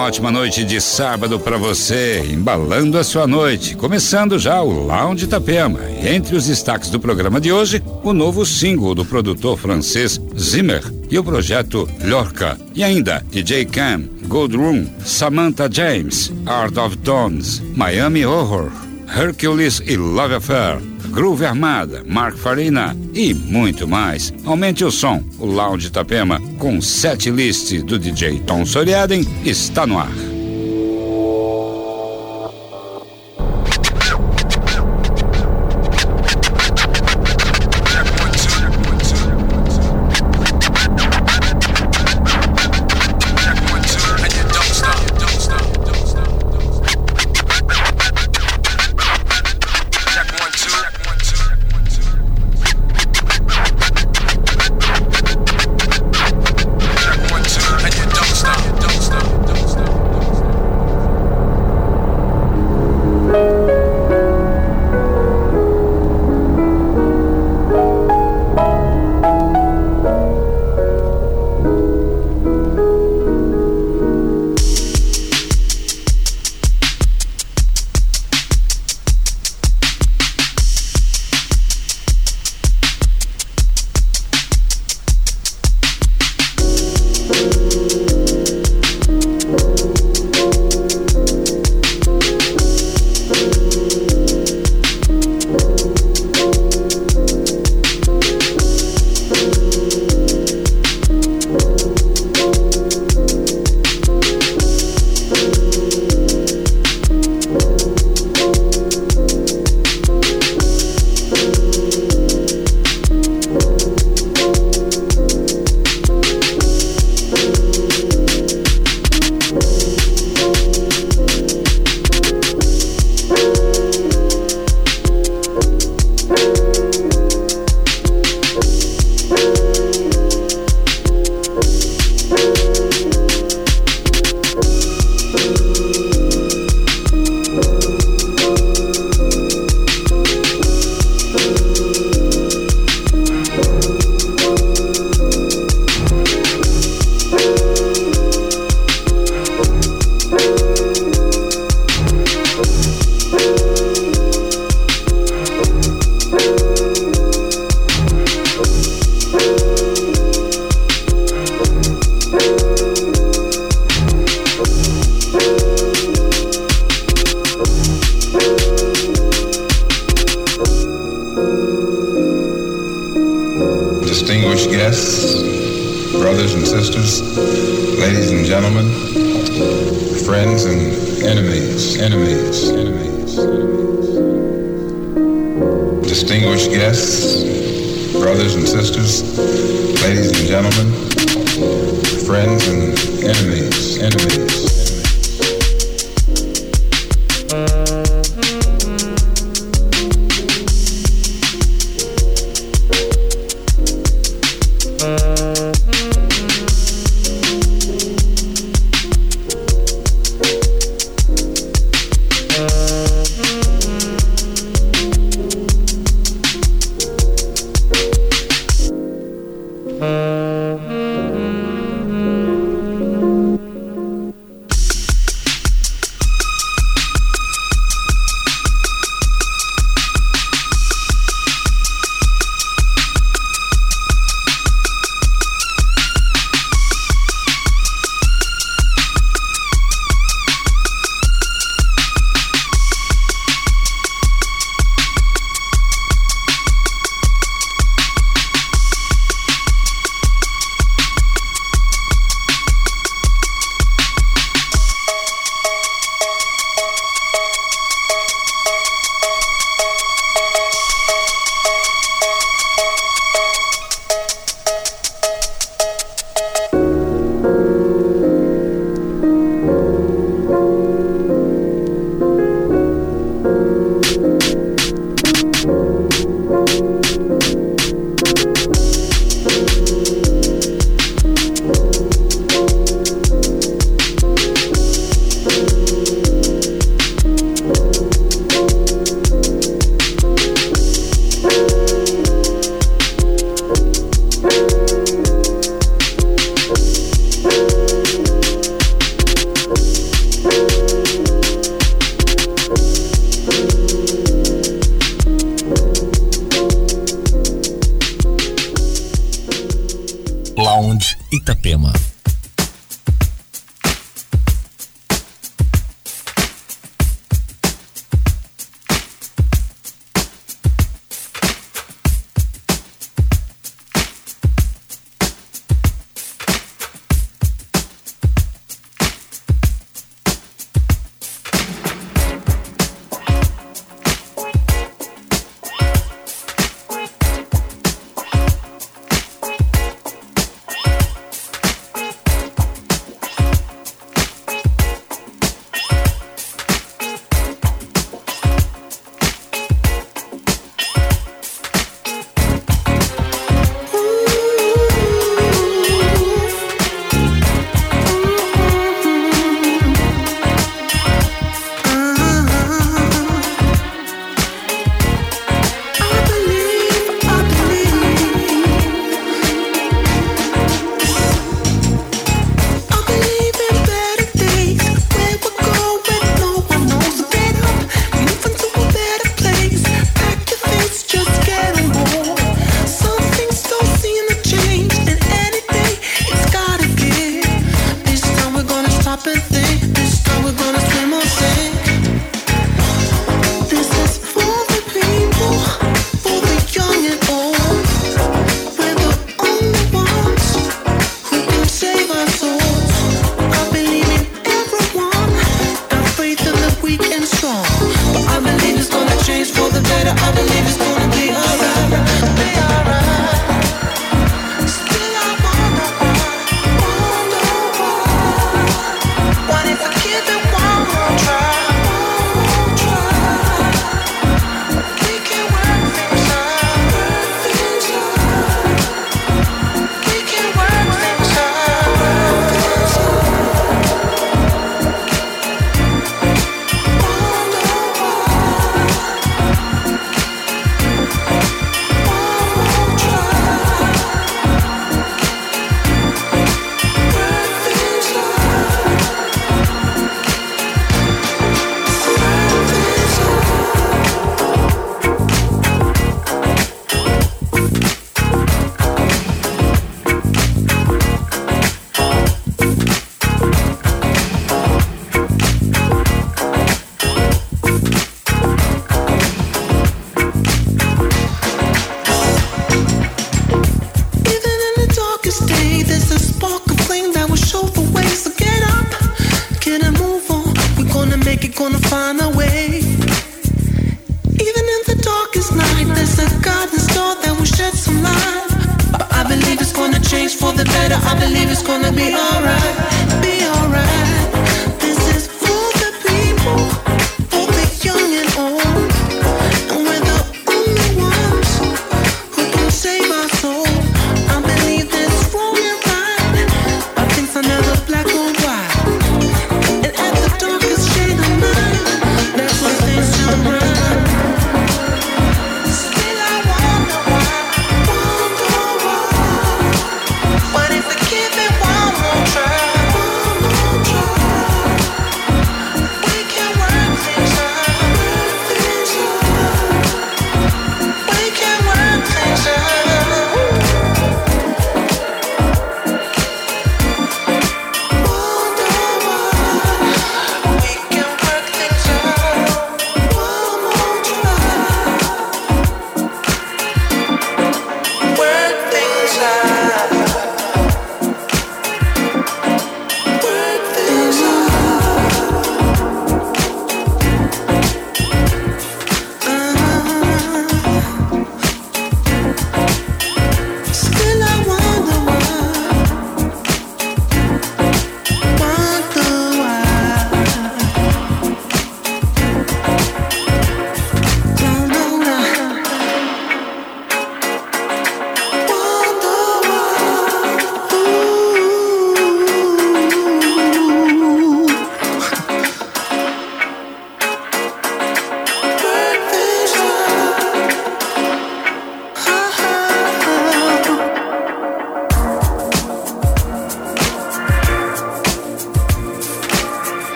Ótima noite de sábado para você, embalando a sua noite. Começando já o Lounge Itapema. Entre os destaques do programa de hoje, o novo single do produtor francês Zimmer e o projeto Lorca. E ainda DJ Cam, Gold Room, Samantha James, Art of Dawns, Miami Horror, Hercules e Love Affair. Groove Armada, Mark Farina e muito mais. Aumente o som. O Lounge Itapema, com set list do DJ Tom Soriaden, está no ar.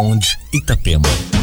Sound Itapema.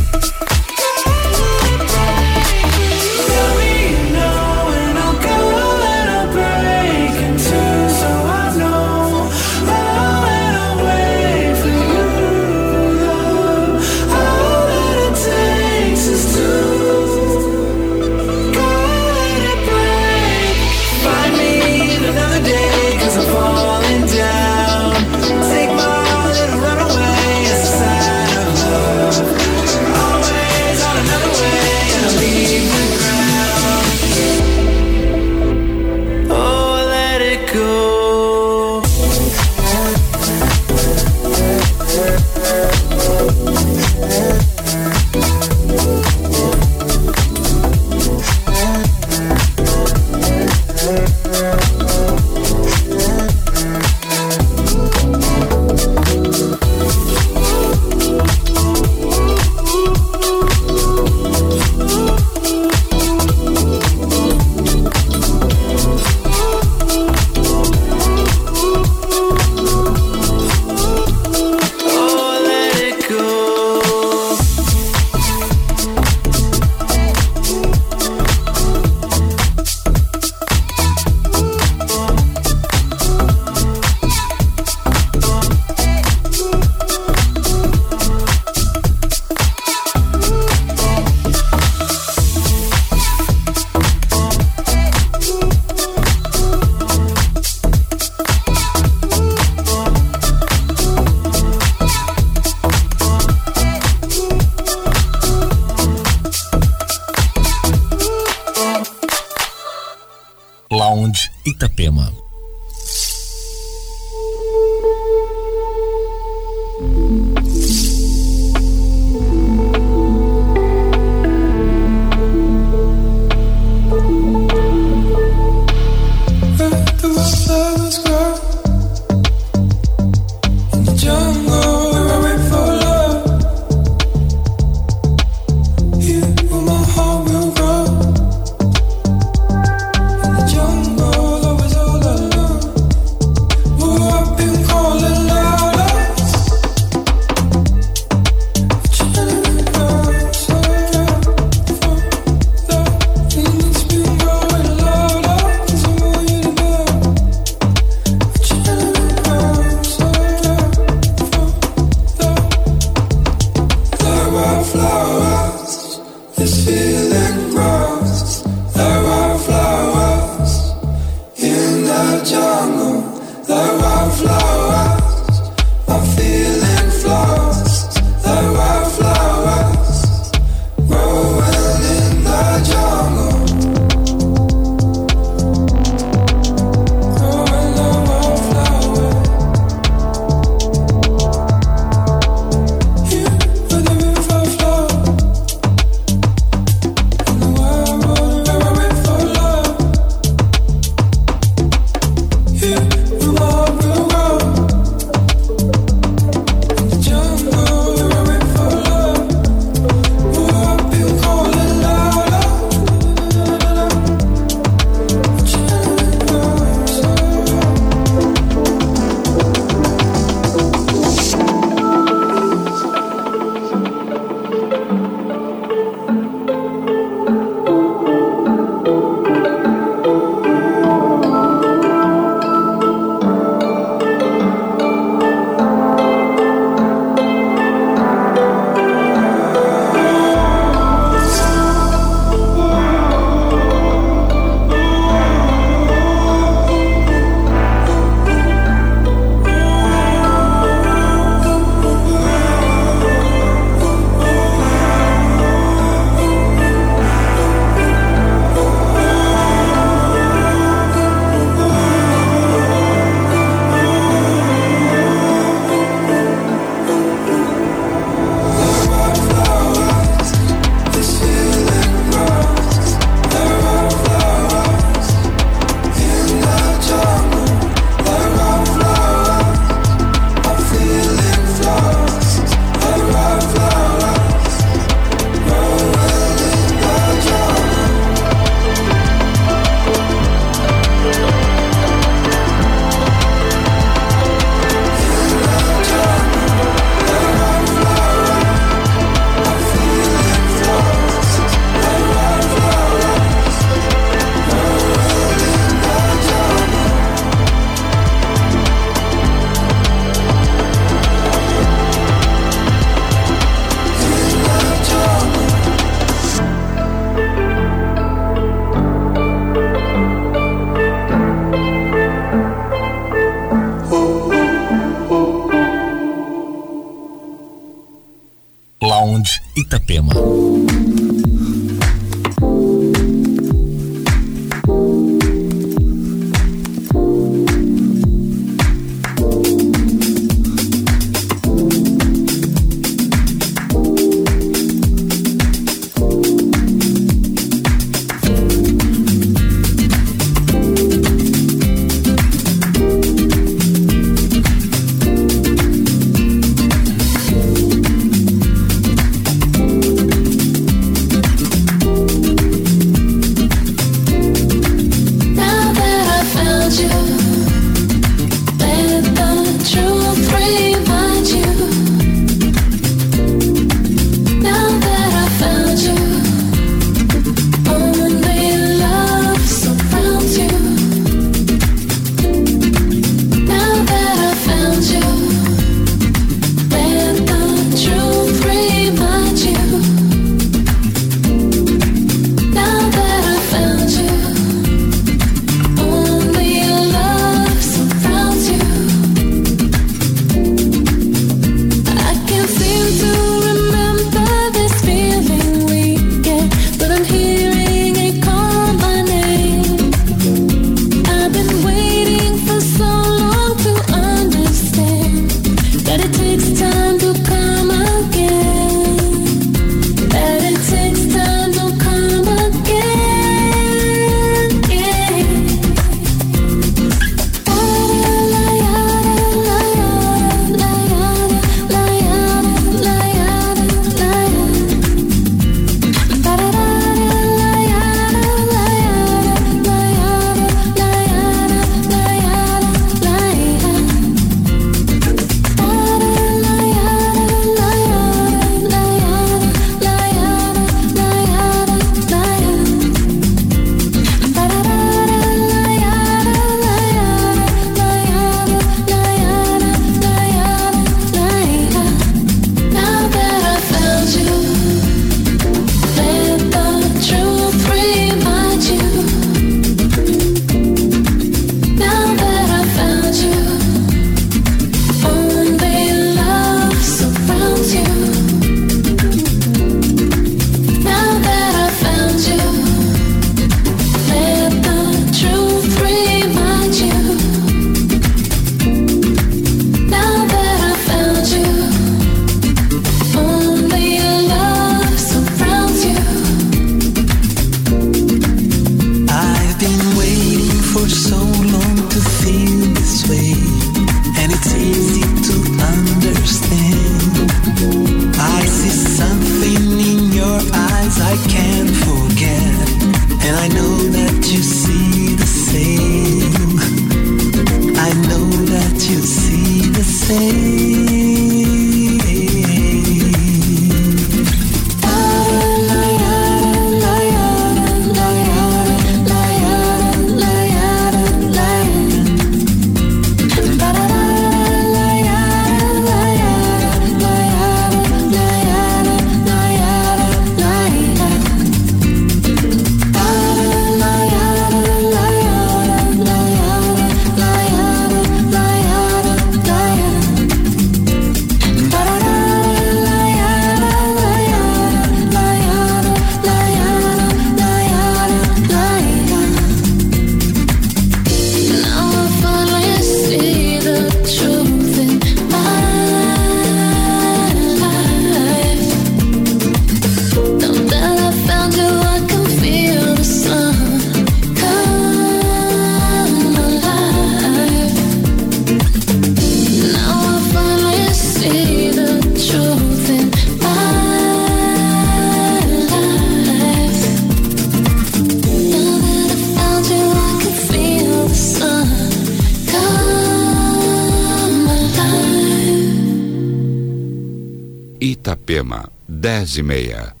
Dez e meia.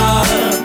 heart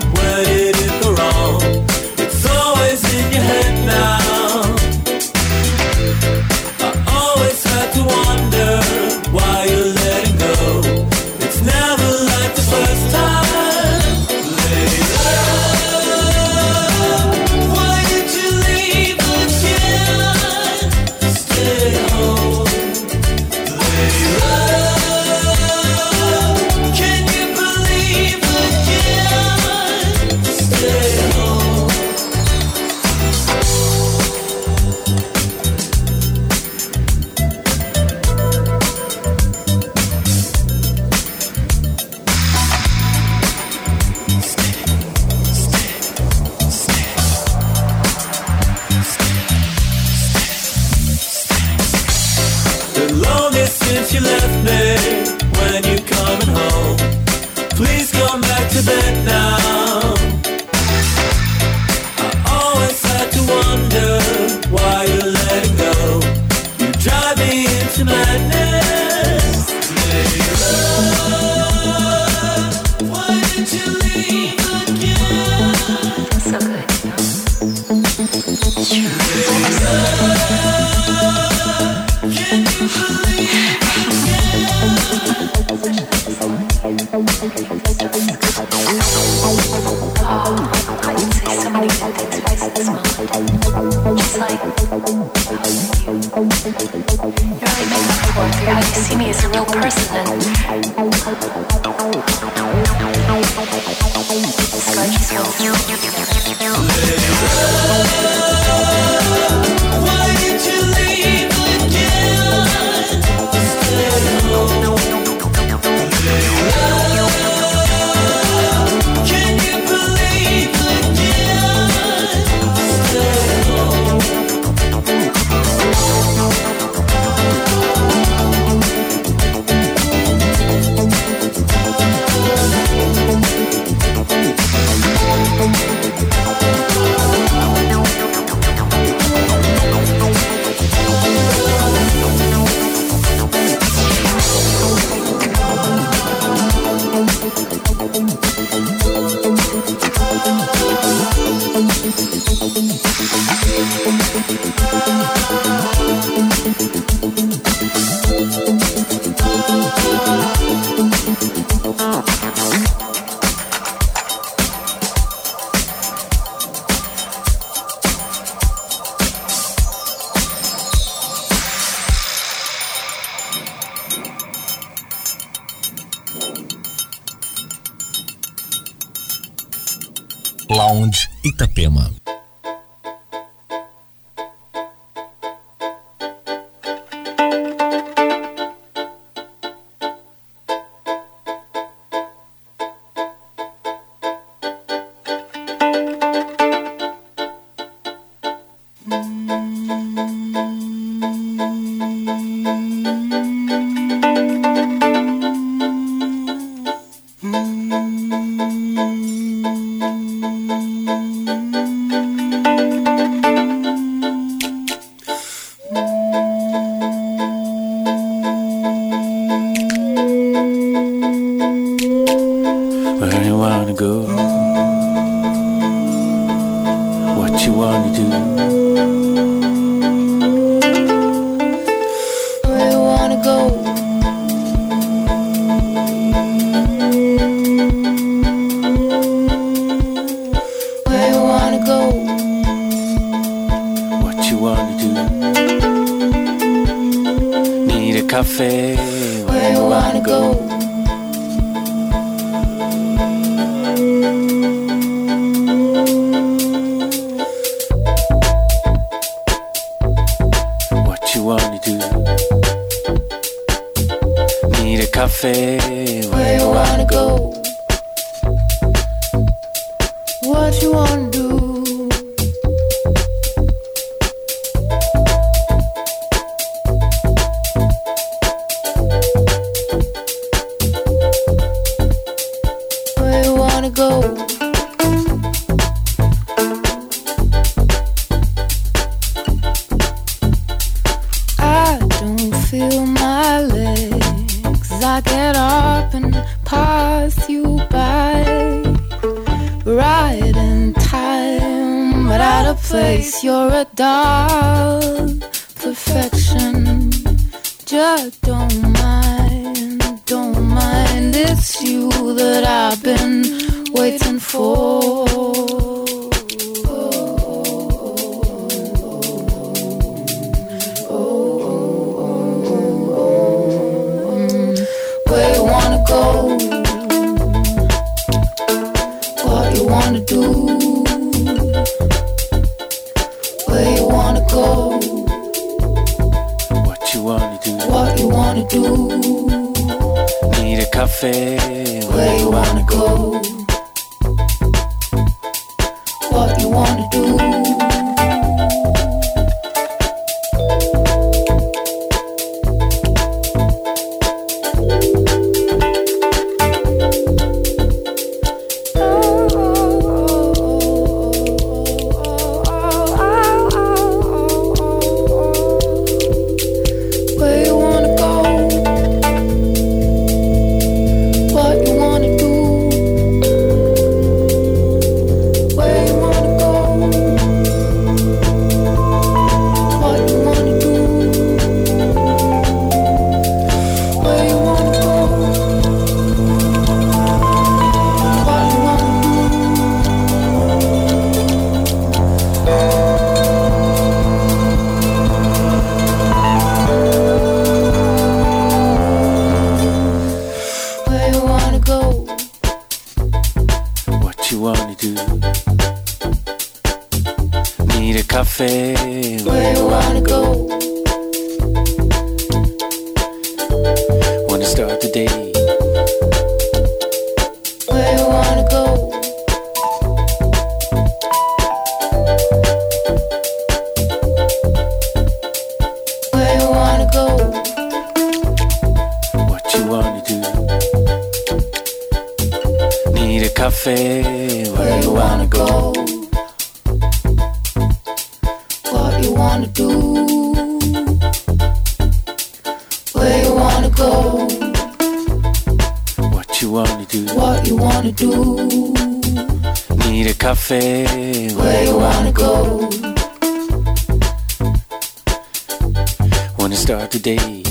wanna wanna do? Need a cafe. Where you wanna go? What you wanna do? Where you wanna go? Wanna start today?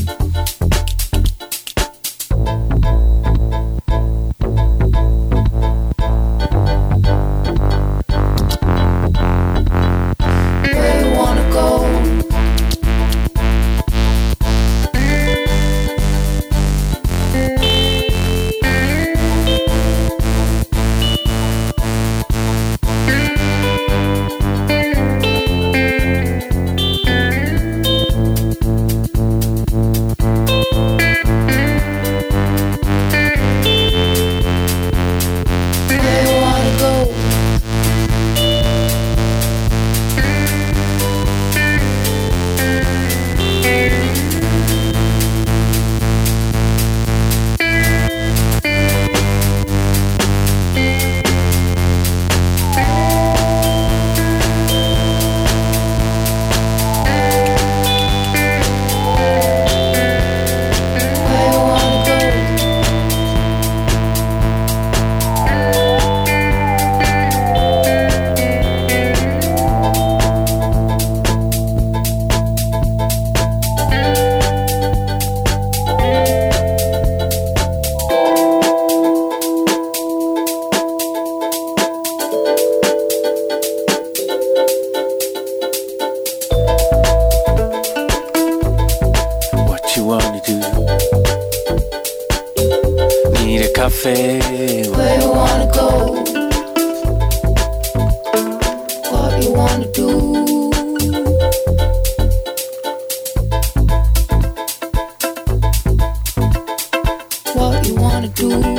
Do?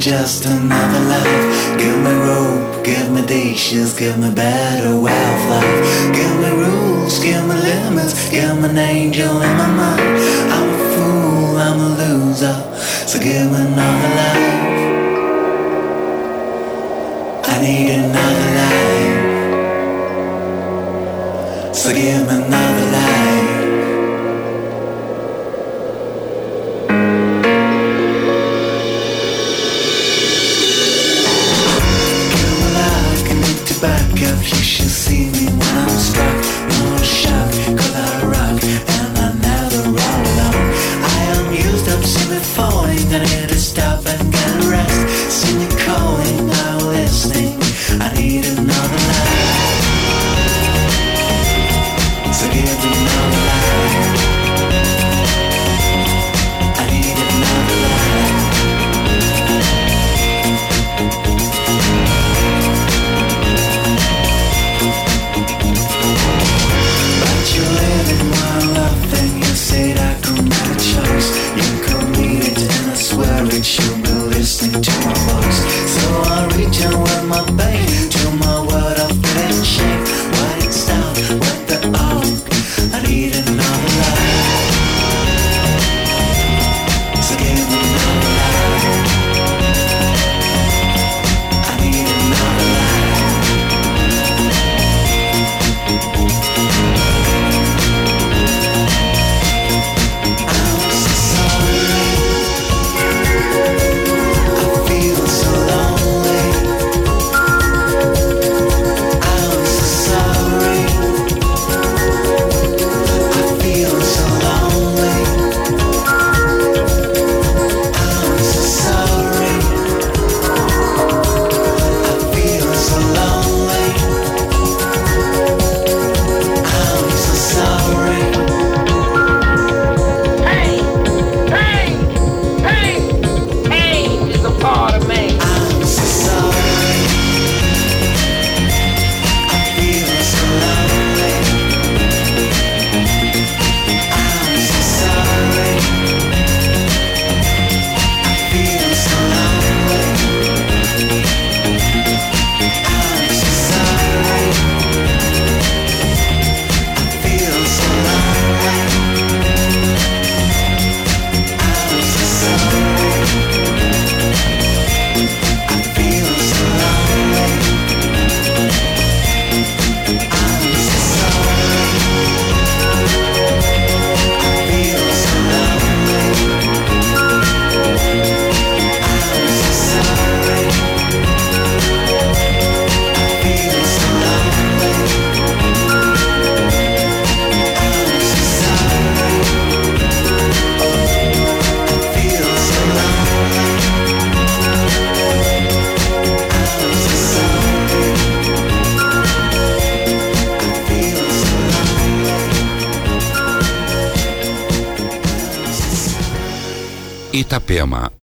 just another life. Give me rope, give me dishes, give me better wildlife. life. Give me rules, give me limits, give me an angel in my mind. I'm a fool, I'm a loser, so give me another life. I need another life, so give me another. confusion.